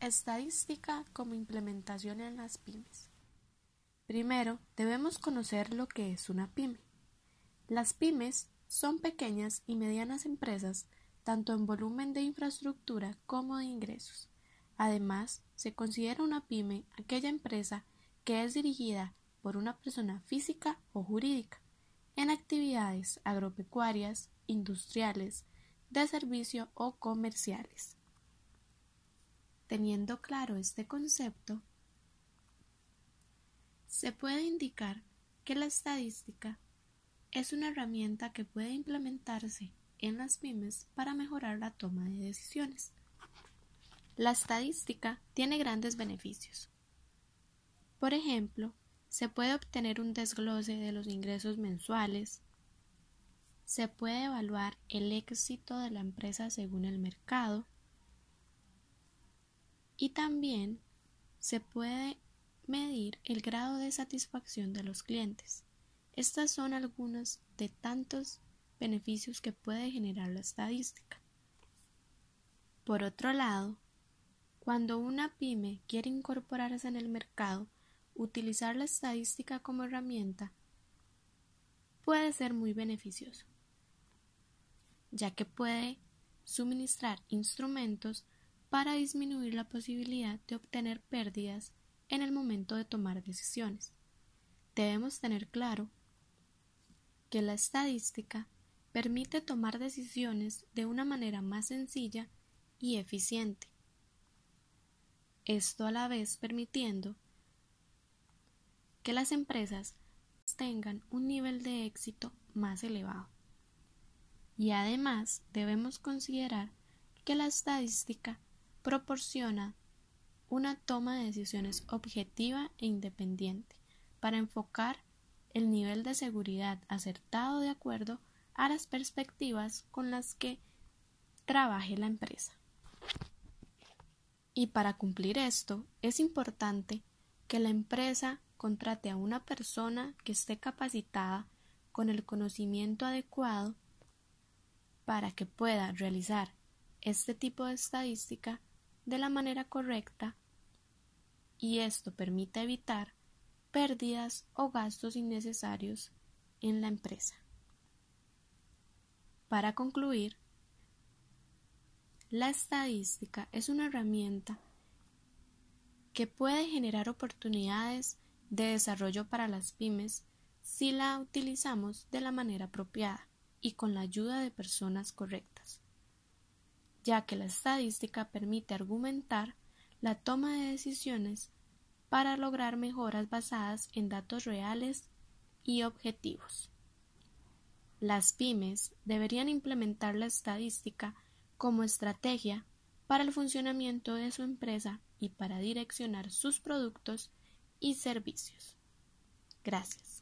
Estadística como implementación en las pymes. Primero, debemos conocer lo que es una pyme. Las pymes son pequeñas y medianas empresas, tanto en volumen de infraestructura como de ingresos. Además, se considera una pyme aquella empresa que es dirigida por una persona física o jurídica en actividades agropecuarias, industriales, de servicio o comerciales. Teniendo claro este concepto, se puede indicar que la estadística es una herramienta que puede implementarse en las pymes para mejorar la toma de decisiones. La estadística tiene grandes beneficios. Por ejemplo, se puede obtener un desglose de los ingresos mensuales, se puede evaluar el éxito de la empresa según el mercado, y también se puede medir el grado de satisfacción de los clientes. Estas son algunos de tantos beneficios que puede generar la estadística. Por otro lado, cuando una pyme quiere incorporarse en el mercado, utilizar la estadística como herramienta puede ser muy beneficioso, ya que puede suministrar instrumentos para disminuir la posibilidad de obtener pérdidas en el momento de tomar decisiones. Debemos tener claro que la estadística permite tomar decisiones de una manera más sencilla y eficiente. Esto a la vez permitiendo que las empresas tengan un nivel de éxito más elevado. Y además debemos considerar que la estadística proporciona una toma de decisiones objetiva e independiente para enfocar el nivel de seguridad acertado de acuerdo a las perspectivas con las que trabaje la empresa. Y para cumplir esto es importante que la empresa contrate a una persona que esté capacitada con el conocimiento adecuado para que pueda realizar este tipo de estadística de la manera correcta y esto permite evitar pérdidas o gastos innecesarios en la empresa. Para concluir, la estadística es una herramienta que puede generar oportunidades de desarrollo para las pymes si la utilizamos de la manera apropiada y con la ayuda de personas correctas ya que la estadística permite argumentar la toma de decisiones para lograr mejoras basadas en datos reales y objetivos. Las pymes deberían implementar la estadística como estrategia para el funcionamiento de su empresa y para direccionar sus productos y servicios. Gracias.